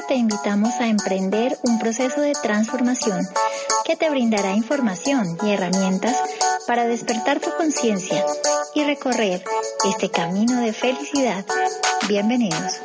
te invitamos a emprender un proceso de transformación que te brindará información y herramientas para despertar tu conciencia y recorrer este camino de felicidad. Bienvenidos.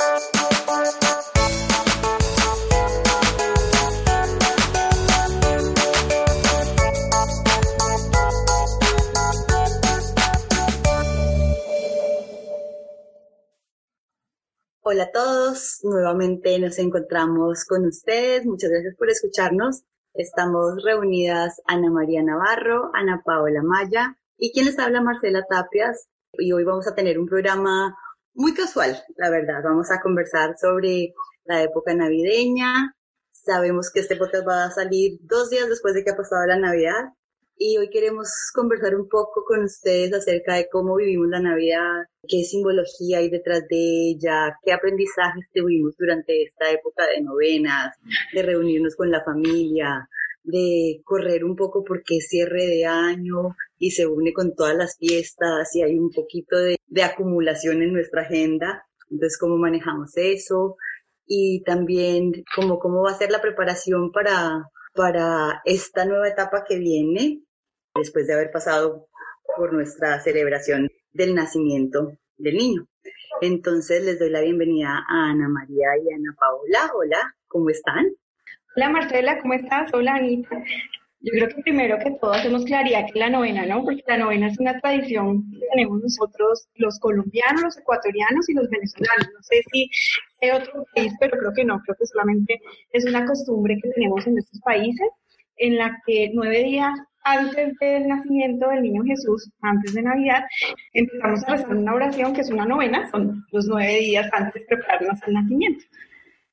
Hola a todos, nuevamente nos encontramos con ustedes. Muchas gracias por escucharnos. Estamos reunidas Ana María Navarro, Ana Paola Maya y quien les habla Marcela Tapias. Y hoy vamos a tener un programa muy casual, la verdad. Vamos a conversar sobre la época navideña. Sabemos que este podcast va a salir dos días después de que ha pasado la Navidad y hoy queremos conversar un poco con ustedes acerca de cómo vivimos la Navidad, qué simbología hay detrás de ella, qué aprendizajes tuvimos durante esta época de novenas, de reunirnos con la familia, de correr un poco porque cierre de año y se une con todas las fiestas y hay un poquito de, de acumulación en nuestra agenda. Entonces, cómo manejamos eso y también cómo, cómo va a ser la preparación para, para esta nueva etapa que viene después de haber pasado por nuestra celebración del nacimiento del niño. Entonces les doy la bienvenida a Ana María y Ana Paola. Hola, ¿cómo están? Hola Marcela, ¿cómo estás? Hola Anita. Yo creo que primero que todo hacemos claridad que la novena, ¿no? Porque la novena es una tradición que tenemos nosotros, los colombianos, los ecuatorianos y los venezolanos. No sé si hay otro país, pero creo que no, creo que solamente es una costumbre que tenemos en estos países en la que nueve días antes del nacimiento del niño Jesús, antes de Navidad, empezamos a rezar una oración que es una novena, son los nueve días antes de prepararnos al nacimiento.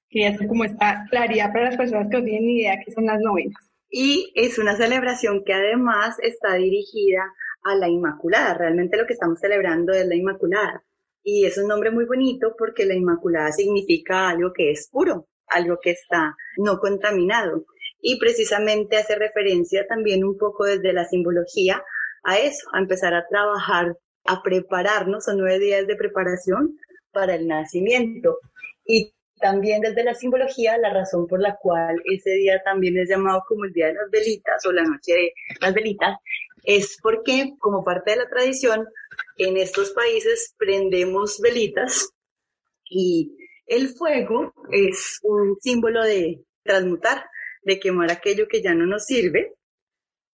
Quería hacer como esta claridad para las personas que no tienen ni idea qué son las novenas. Y es una celebración que además está dirigida a la Inmaculada. Realmente lo que estamos celebrando es la Inmaculada. Y es un nombre muy bonito porque la Inmaculada significa algo que es puro, algo que está no contaminado y precisamente hace referencia también un poco desde la simbología a eso, a empezar a trabajar, a prepararnos, son nueve días de preparación para el nacimiento. Y también desde la simbología, la razón por la cual ese día también es llamado como el Día de las Velitas o la Noche de las Velitas, es porque como parte de la tradición, en estos países prendemos velitas y el fuego es un símbolo de transmutar, de quemar aquello que ya no nos sirve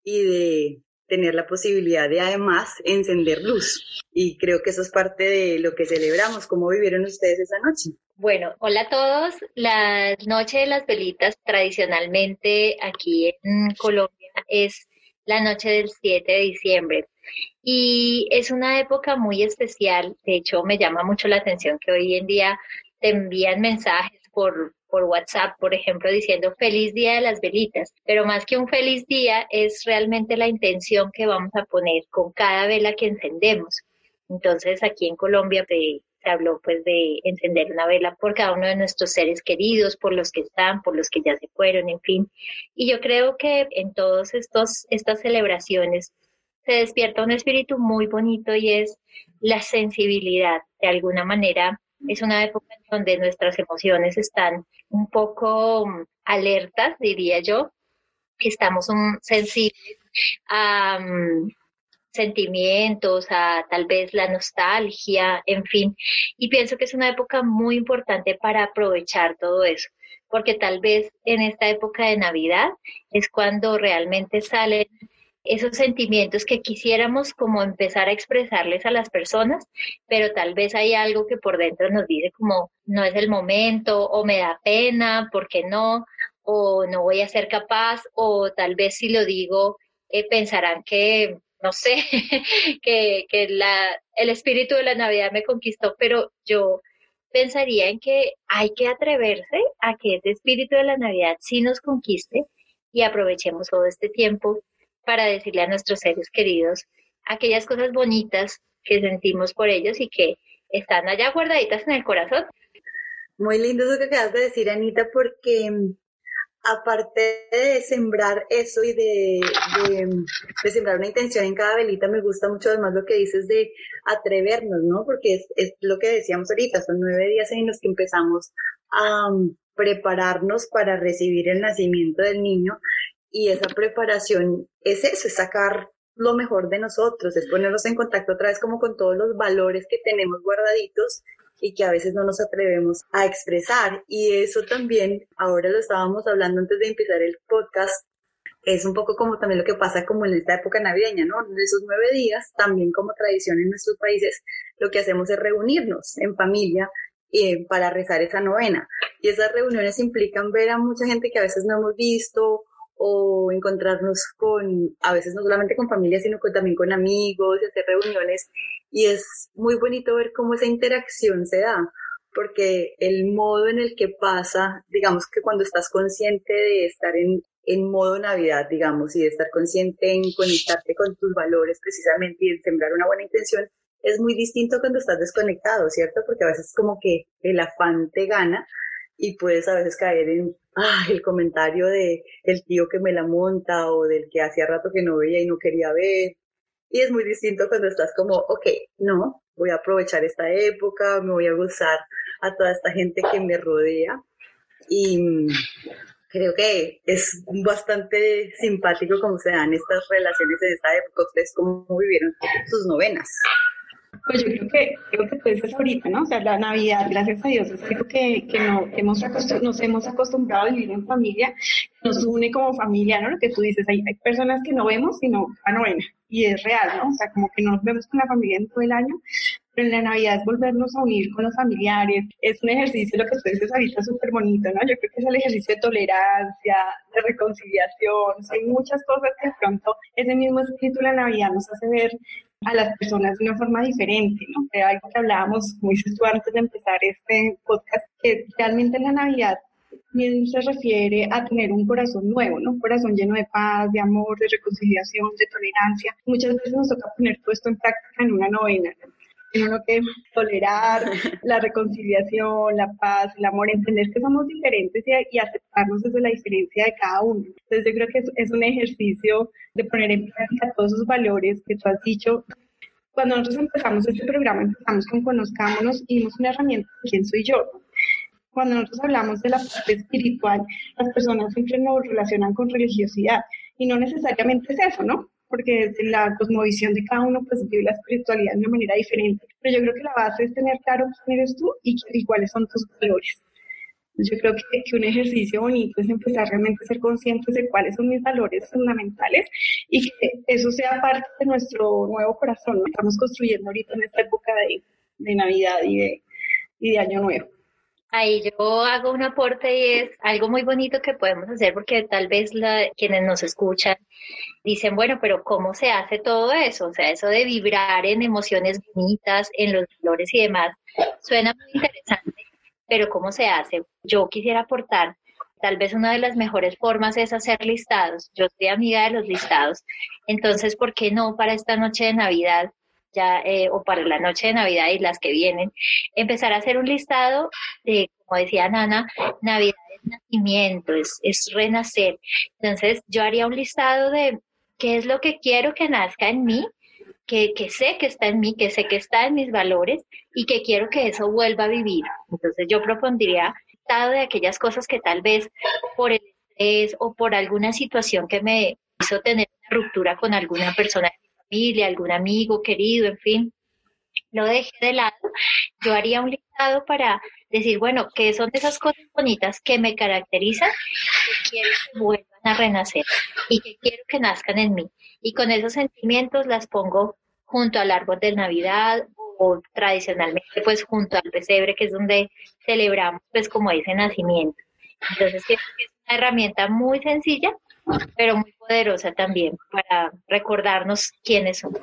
y de tener la posibilidad de además encender luz. Y creo que eso es parte de lo que celebramos. ¿Cómo vivieron ustedes esa noche? Bueno, hola a todos. La noche de las velitas tradicionalmente aquí en Colombia es la noche del 7 de diciembre. Y es una época muy especial. De hecho, me llama mucho la atención que hoy en día te envían mensajes por WhatsApp, por ejemplo, diciendo feliz día de las velitas, pero más que un feliz día es realmente la intención que vamos a poner con cada vela que encendemos. Entonces, aquí en Colombia se habló pues de encender una vela por cada uno de nuestros seres queridos, por los que están, por los que ya se fueron, en fin. Y yo creo que en todas estas celebraciones se despierta un espíritu muy bonito y es la sensibilidad. De alguna manera, es una época en donde nuestras emociones están un poco mm, alertas, diría yo, estamos sensibles a mm, sentimientos, a tal vez la nostalgia, en fin. Y pienso que es una época muy importante para aprovechar todo eso, porque tal vez en esta época de Navidad es cuando realmente salen esos sentimientos que quisiéramos como empezar a expresarles a las personas, pero tal vez hay algo que por dentro nos dice como no es el momento o me da pena, ¿por qué no? o no voy a ser capaz o tal vez si lo digo eh, pensarán que no sé, que, que la, el espíritu de la Navidad me conquistó, pero yo pensaría en que hay que atreverse a que ese espíritu de la Navidad sí nos conquiste y aprovechemos todo este tiempo para decirle a nuestros seres queridos aquellas cosas bonitas que sentimos por ellos y que están allá guardaditas en el corazón. Muy lindo eso que acabas de decir, Anita, porque mm, aparte de sembrar eso y de, sembrar una intención en cada velita, me gusta mucho además lo que dices de atrevernos, ¿no? Porque es, lo que decíamos ahorita, son nueve días en los que empezamos a um, prepararnos para recibir el nacimiento del niño y esa preparación es eso, es sacar lo mejor de nosotros, es ponernos en contacto otra vez como con todos los valores que tenemos guardaditos y que a veces no nos atrevemos a expresar. Y eso también, ahora lo estábamos hablando antes de empezar el podcast, es un poco como también lo que pasa como en esta época navideña, ¿no? De esos nueve días, también como tradición en nuestros países, lo que hacemos es reunirnos en familia eh, para rezar esa novena. Y esas reuniones implican ver a mucha gente que a veces no hemos visto o encontrarnos con, a veces no solamente con familia, sino también con amigos, y hacer reuniones. Y es muy bonito ver cómo esa interacción se da, porque el modo en el que pasa, digamos que cuando estás consciente de estar en, en modo Navidad, digamos, y de estar consciente en conectarte con tus valores precisamente y en sembrar una buena intención, es muy distinto cuando estás desconectado, ¿cierto? Porque a veces como que el afán te gana y puedes a veces caer en ah, el comentario de el tío que me la monta o del que hacía rato que no veía y no quería ver. Y es muy distinto cuando estás como, ok, no, voy a aprovechar esta época, me voy a gozar a toda esta gente que me rodea. Y creo que es bastante simpático cómo se dan estas relaciones en esta época. Ustedes cómo vivieron sus novenas. Pues yo creo que, creo que tú dices ahorita, ¿no? O sea, la Navidad, gracias a Dios, es algo que, que, no, que hemos nos hemos acostumbrado a vivir en familia, nos une como familia, ¿no? Lo que tú dices, hay, hay personas que no vemos, sino a novena, y es real, ¿no? O sea, como que no nos vemos con la familia en todo el año, pero en la Navidad es volvernos a unir con los familiares, es un ejercicio, lo que tú dices ahorita, súper bonito, ¿no? Yo creo que es el ejercicio de tolerancia, de reconciliación, hay muchas cosas que de pronto ese mismo espíritu de la Navidad nos hace ver a las personas de una forma diferente, ¿no? De algo que hablábamos, dices tú antes de empezar este podcast, que realmente en la Navidad bien se refiere a tener un corazón nuevo, ¿no? Un corazón lleno de paz, de amor, de reconciliación, de tolerancia. Muchas veces nos toca poner todo esto en práctica en una novena, ¿no? Uno que tolerar la reconciliación, la paz, el amor, entender que somos diferentes y, aceptarnos desde la diferencia de cada uno. Entonces yo creo que es, es un ejercicio de poner en práctica todos esos valores que tú has dicho. Cuando nosotros empezamos este programa, empezamos con Conozcámonos y dimos una herramienta de quién soy yo. Cuando nosotros hablamos de la parte espiritual, las personas siempre nos relacionan con religiosidad y no necesariamente es eso, ¿no? Porque desde la cosmovisión de cada uno pues vive la espiritualidad de una manera diferente. Pero yo creo que la base es tener claro quién eres tú y, cuáles son tus valores. Yo creo que, que, un ejercicio bonito es empezar realmente a ser conscientes de cuáles son mis valores fundamentales y que eso sea parte de nuestro nuevo corazón. ¿no? Estamos construyendo ahorita en esta época de, de Navidad y de, y de Año Nuevo. Ahí yo hago un aporte y es algo muy bonito que podemos hacer porque tal vez la, quienes nos escuchan dicen, bueno, pero ¿cómo se hace todo eso? O sea, eso de vibrar en emociones bonitas, en los valores y demás, suena muy interesante, pero ¿cómo se hace? Yo quisiera aportar, tal vez una de las mejores formas es hacer listados. Yo soy amiga de los listados, entonces, ¿por qué no para esta noche de Navidad? Ya eh, o para la noche de Navidad y las que vienen, empezar a hacer un listado de, como decía Nana, Navidad es nacimiento, es, es renacer. Entonces yo haría un listado de qué es lo que quiero que nazca en mí, que, que, sé que está en mí, que sé que está en mis valores y que quiero que eso vuelva a vivir. Entonces yo propondría listado de aquellas cosas que tal vez por el estrés o por alguna situación que me hizo tener una ruptura con alguna persona familia, algún amigo querido, en fin, lo dejé de lado, yo haría un listado para decir, bueno, ¿qué son esas cosas bonitas que me caracterizan que quiero que vuelvan a renacer y que quiero que nazcan en mí? Y con esos sentimientos las pongo junto al árbol de Navidad o tradicionalmente pues junto al pesebre, que es donde celebramos pues como ese nacimiento. Entonces es una herramienta muy sencilla pero muy poderosa también para recordarnos quiénes somos.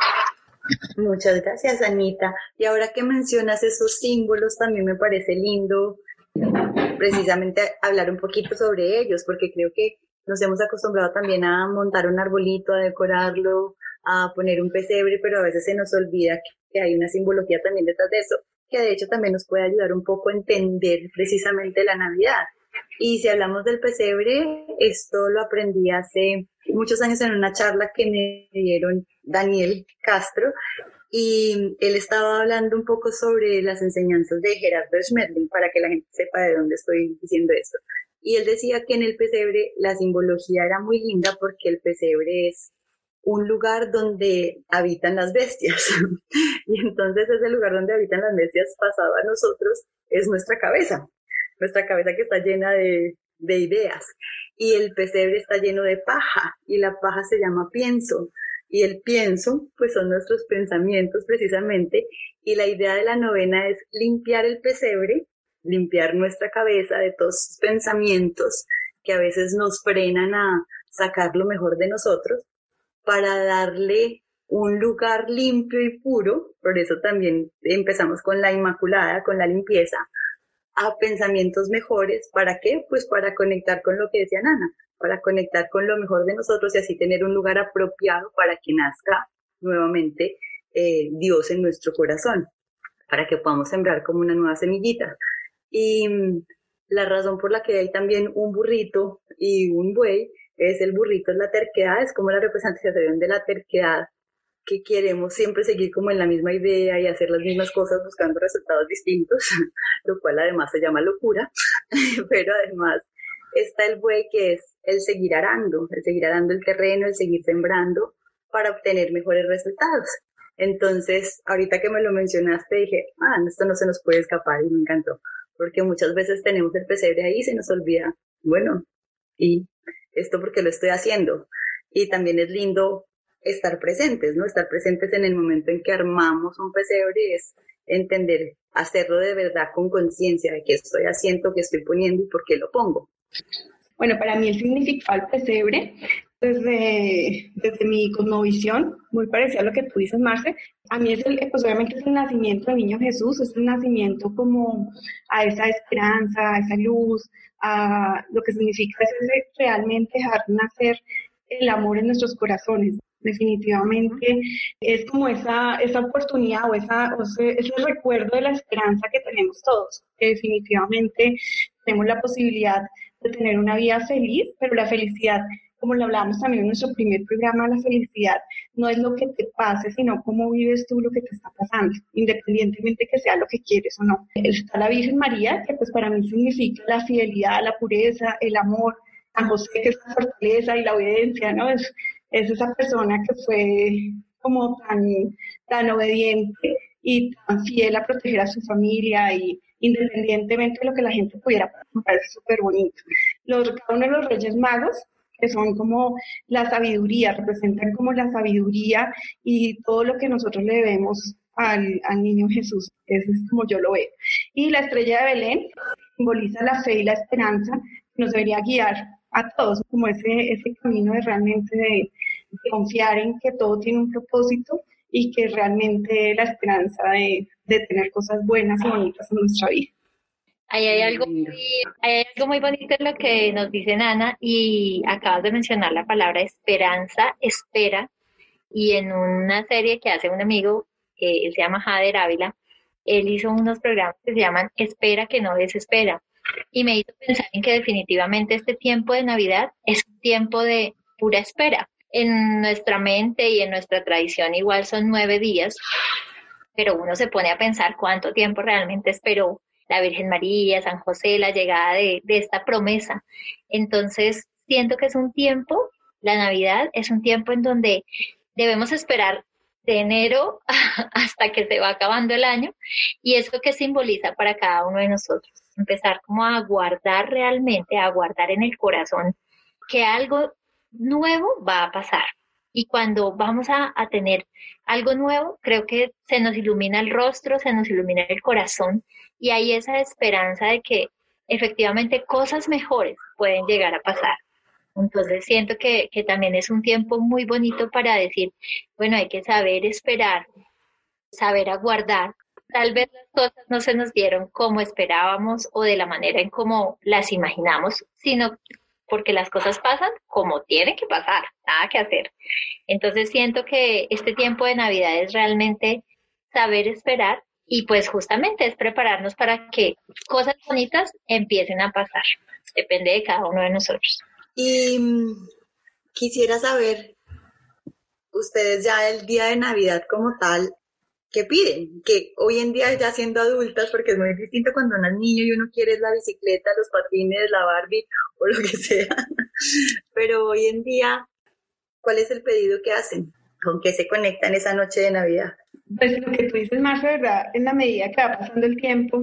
Muchas gracias, Anita. Y ahora que mencionas esos símbolos, también me parece lindo precisamente hablar un poquito sobre ellos, porque creo que nos hemos acostumbrado también a montar un arbolito, a decorarlo, a poner un pesebre, pero a veces se nos olvida que hay una simbología también detrás de eso, que de hecho también nos puede ayudar un poco a entender precisamente la Navidad. Y si hablamos del pesebre, esto lo aprendí hace muchos años en una charla que me dieron Daniel Castro y él estaba hablando un poco sobre las enseñanzas de Gerardo Schmedling para que la gente sepa de dónde estoy diciendo esto. Y él decía que en el pesebre la simbología era muy linda porque el pesebre es un lugar donde habitan las bestias. y entonces ese lugar donde habitan las bestias pasado a nosotros es nuestra cabeza, nuestra cabeza que está llena de, de ideas. Y el pesebre está lleno de paja y la paja se llama pienso. Y el pienso, pues son nuestros pensamientos precisamente, y la idea de la novena es limpiar el pesebre, limpiar nuestra cabeza de todos sus pensamientos que a veces nos frenan a sacar lo mejor de nosotros, para darle un lugar limpio y puro, por eso también empezamos con la Inmaculada, con la limpieza, a pensamientos mejores. ¿Para qué? Pues para conectar con lo que decía Nana, para conectar con lo mejor de nosotros y así tener un lugar apropiado para que nazca nuevamente eh, Dios en nuestro corazón, para que podamos sembrar como una nueva semillita. Y mm, la razón por la que hay también un burrito y un buey es el burrito, es la terquedad, es como la representación de la terquedad que queremos siempre seguir como en la misma idea y hacer las mismas cosas buscando resultados distintos, lo cual además se llama locura, pero además está el buey que es el seguir arando, el seguir arando el terreno, el seguir sembrando para obtener mejores resultados. Entonces, ahorita que me lo mencionaste, dije, ah, esto no se nos puede escapar y me encantó, porque muchas veces tenemos el pesebre ahí y se nos olvida, bueno, y esto porque lo estoy haciendo. Y también es lindo estar presentes, ¿no? Estar presentes en el momento en que armamos un pesebre es entender, hacerlo de verdad con conciencia de qué estoy haciendo, qué estoy poniendo y por qué lo pongo. Bueno, para mí el significado del pesebre, desde, desde mi cosmovisión, muy parecida a lo que tú dices, Marce, a mí es el, pues obviamente es el nacimiento del niño Jesús, es el nacimiento como a esa esperanza, a esa luz, a lo que significa es realmente dejar nacer el amor en nuestros corazones. Definitivamente es como esa, esa oportunidad o, esa, o ese, ese recuerdo de la esperanza que tenemos todos, que definitivamente tenemos la posibilidad de tener una vida feliz, pero la felicidad, como lo hablábamos también en nuestro primer programa, la felicidad no es lo que te pase, sino cómo vives tú lo que te está pasando, independientemente que sea lo que quieres o no. Está la Virgen María, que pues para mí significa la fidelidad, la pureza, el amor, a José, que es la fortaleza y la obediencia, ¿no? Es, es esa persona que fue como tan, tan obediente y tan fiel a proteger a su familia y independientemente de lo que la gente pudiera pensar, es súper bonito. Los, uno de los Reyes Magos, que son como la sabiduría, representan como la sabiduría y todo lo que nosotros le debemos al, al niño Jesús. Eso es como yo lo veo. Y la estrella de Belén simboliza la fe y la esperanza nos debería guiar a todos, como ese, ese camino de realmente de confiar en que todo tiene un propósito y que realmente la esperanza de, de tener cosas buenas y bonitas en nuestra vida. Ahí hay algo, muy, hay algo muy bonito en lo que nos dice Nana y acabas de mencionar la palabra esperanza, espera, y en una serie que hace un amigo, que él se llama Jader Ávila, él hizo unos programas que se llaman Espera que no desespera, y me hizo pensar en que definitivamente este tiempo de Navidad es un tiempo de pura espera. En nuestra mente y en nuestra tradición igual son nueve días, pero uno se pone a pensar cuánto tiempo realmente esperó la Virgen María, San José, la llegada de, de esta promesa. Entonces, siento que es un tiempo, la Navidad es un tiempo en donde debemos esperar de enero hasta que se va acabando el año y eso que simboliza para cada uno de nosotros. Empezar como a guardar realmente, a guardar en el corazón que algo nuevo va a pasar. Y cuando vamos a, tener algo nuevo, creo que se nos ilumina el rostro, se nos ilumina el corazón y hay esa esperanza de que efectivamente cosas mejores pueden llegar a pasar. Entonces siento que, que, también es un tiempo muy bonito para decir, bueno, hay que saber esperar, saber aguardar. Tal vez las cosas no se nos dieron como esperábamos o de la manera en como las imaginamos, sino porque las cosas pasan como tienen que pasar, nada que hacer. Entonces siento que este tiempo de Navidad es realmente saber esperar y pues justamente es prepararnos para que cosas bonitas empiecen a pasar. Depende de cada uno de nosotros. Y mm, quisiera saber, ustedes ya el día de Navidad como tal, que piden, que hoy en día ya siendo adultas, porque es muy distinto cuando uno es niño y uno quiere la bicicleta, los patines, la Barbie o lo que sea. Pero hoy en día, ¿cuál es el pedido que hacen? ¿Con qué se conectan esa noche de Navidad? Pues lo que tú dices, más ¿verdad? En la medida que va pasando el tiempo,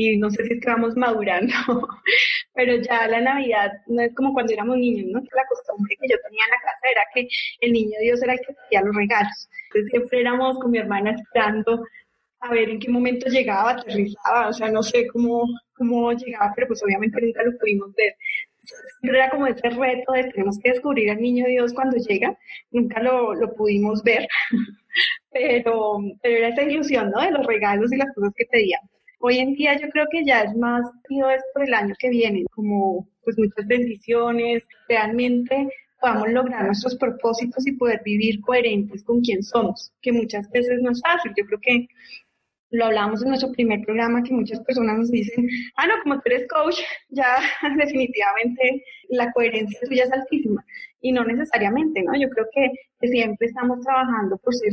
y no sé si es que vamos madurando, pero ya la Navidad no es como cuando éramos niños, ¿no? La costumbre que yo tenía en la casa era que el niño Dios era el que hacía los regalos. Entonces siempre éramos con mi hermana esperando a ver en qué momento llegaba, aterrizaba, o sea, no sé cómo, cómo llegaba, pero pues obviamente nunca lo pudimos ver. Era como ese reto de tenemos que descubrir al niño Dios cuando llega, nunca lo, lo pudimos ver, pero, pero era esa ilusión, ¿no? De los regalos y las cosas que pedían. Hoy en día yo creo que ya es más pido es por el año que viene, como pues muchas bendiciones, realmente podamos lograr nuestros propósitos y poder vivir coherentes con quien somos, que muchas veces no es fácil. Yo creo que lo hablamos en nuestro primer programa, que muchas personas nos dicen, ah, no, como tú eres coach, ya definitivamente la coherencia tuya es altísima. Y no necesariamente, ¿no? Yo creo que, siempre estamos trabajando por ser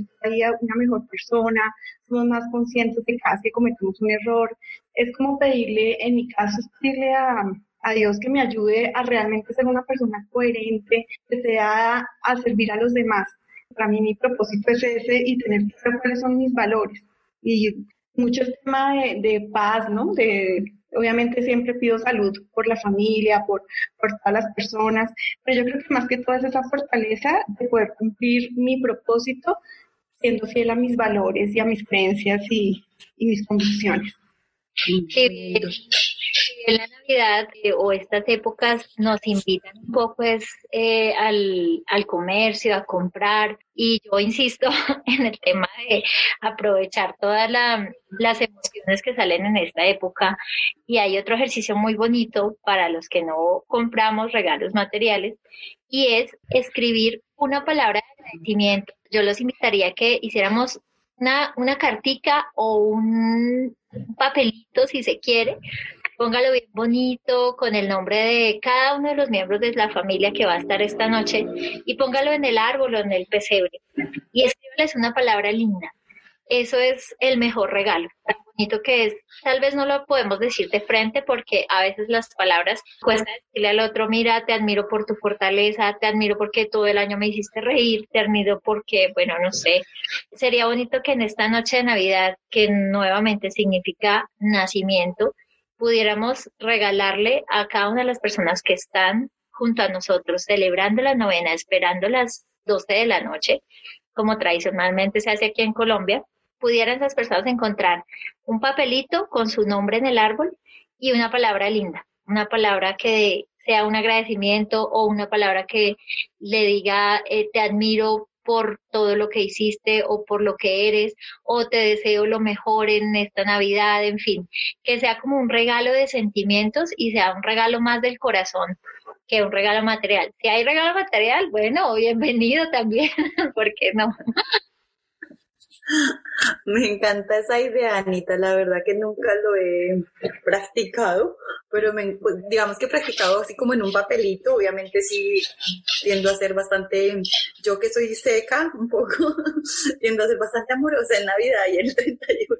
una mejor persona, somos más conscientes de cada vez que cometemos un error. Es como pedirle, en mi caso, es pedirle a, a Dios que me ayude a realmente ser una persona coherente, que sea a servir a los demás. Para mí mi propósito es ese y tener claro cuáles son mis valores y mucho tema de, paz, ¿no? De, obviamente siempre pido salud por la familia, por, por todas las personas, pero yo creo que más que todo es esa fortaleza de poder cumplir mi propósito siendo fiel a mis valores y a mis creencias y, mis convicciones. La Navidad eh, o estas épocas nos invitan un poco es, eh, al, al, comercio, a comprar. Y yo insisto en el tema de aprovechar todas las emociones que salen en esta época. Y hay otro ejercicio muy bonito para los que no compramos regalos materiales y es escribir una palabra de agradecimiento. Yo los invitaría a que hiciéramos una, una cartica o un papelito, si se quiere, póngalo bien bonito con el nombre de cada uno de los miembros de la familia que va a estar esta noche y póngalo en el árbol o en el pesebre y escríbales una palabra linda. Eso es el mejor regalo, tan bonito que es. Tal vez no lo podemos decir de frente porque a veces las palabras cuesta decirle al otro, mira, te admiro por tu fortaleza, te admiro porque todo el año me hiciste reír, te admiro porque, bueno, no sé. Sería bonito que en esta noche de Navidad, que nuevamente significa nacimiento, pudiéramos regalarle a cada una de las personas que están junto a nosotros celebrando la novena, esperando las 12 de la noche, como tradicionalmente se hace aquí en Colombia, pudieran esas personas encontrar un papelito con su nombre en el árbol y una palabra linda, una palabra que sea un agradecimiento o una palabra que le diga eh, te admiro por todo lo que hiciste o por lo que eres o te deseo lo mejor en esta Navidad, en fin, que sea como un regalo de sentimientos y sea un regalo más del corazón que un regalo material. Si hay regalo material, bueno, bienvenido también, ¿por qué no? Me encanta esa idea, Anita. La verdad que nunca lo he practicado, pero me, pues, digamos que he practicado así como en un papelito. Obviamente sí tiendo a ser bastante, yo que soy seca un poco, tiendo a ser bastante amorosa en Navidad y el 31.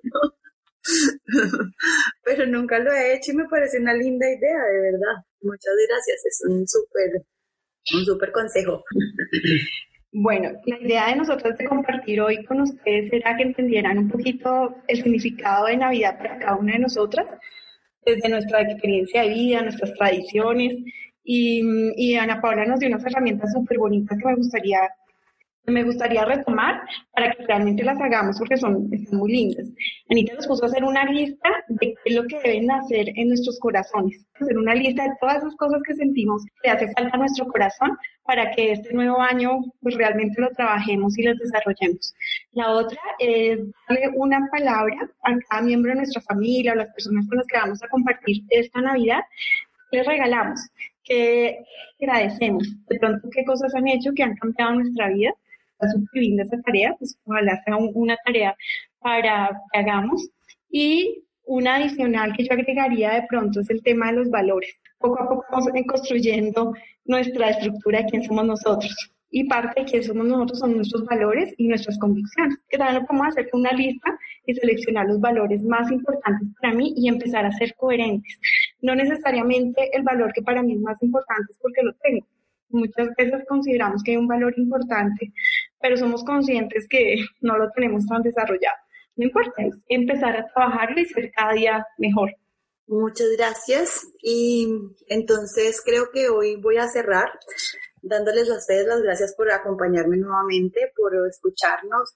pero nunca lo he hecho y me parece una linda idea, de verdad. Muchas gracias, es un súper, un súper consejo. Bueno, la idea de nosotros de compartir hoy con ustedes era que entendieran un poquito el significado de Navidad para cada una de nosotras, desde nuestra experiencia de vida, nuestras tradiciones. Y, y Ana Paula nos dio unas herramientas súper bonitas que me gustaría me gustaría retomar para que realmente las hagamos porque son muy lindas. Anita nos puso a hacer una lista de qué es lo que deben hacer en nuestros corazones, hacer una lista de todas esas cosas que sentimos que hace falta a nuestro corazón para que este nuevo año pues realmente lo trabajemos y los desarrollemos. La otra es darle una palabra a cada miembro de nuestra familia o las personas con las que vamos a compartir esta Navidad, les regalamos, que agradecemos, de pronto qué cosas han hecho que han cambiado nuestra vida linda esa tarea, pues ojalá sea una tarea para que hagamos. Y una adicional que yo agregaría de pronto es el tema de los valores. Poco a poco vamos construyendo nuestra estructura de quién somos nosotros. y parte de quién somos nosotros son nuestros valores y nuestras convicciones. Que también lo podemos hacer con una lista y seleccionar los valores más importantes para mí y empezar a ser coherentes. No necesariamente el valor que para mí es más importante es porque lo tengo. Muchas veces consideramos que hay un valor importante, pero somos conscientes que no lo tenemos tan desarrollado. No importa, es empezar a trabajar y ser cada día mejor. Muchas gracias. Y entonces creo que hoy voy a cerrar dándoles a ustedes las gracias por acompañarme nuevamente, por escucharnos,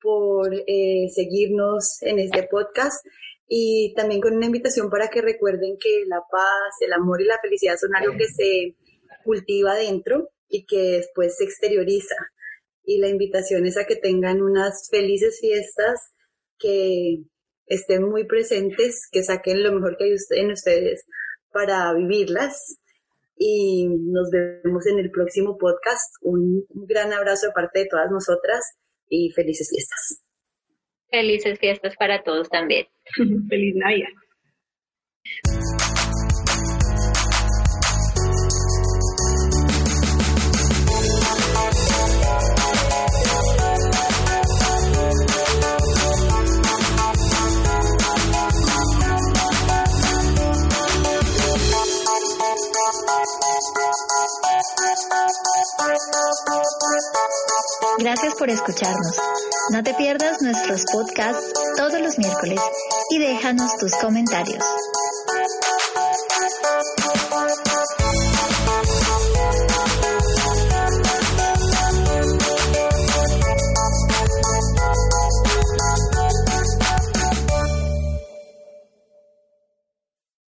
por eh, seguirnos en este podcast y también con una invitación para que recuerden que la paz, el amor y la felicidad son algo que se cultiva dentro y que después se exterioriza. Y la invitación es a que tengan unas felices fiestas, que estén muy presentes, que saquen lo mejor que hay en ustedes para vivirlas y nos vemos en el próximo podcast. Un, gran abrazo de parte de todas nosotras y felices fiestas. Felices fiestas para todos también. Feliz Navidad. Por escucharnos. No te pierdas nuestros podcasts todos los miércoles y déjanos tus comentarios.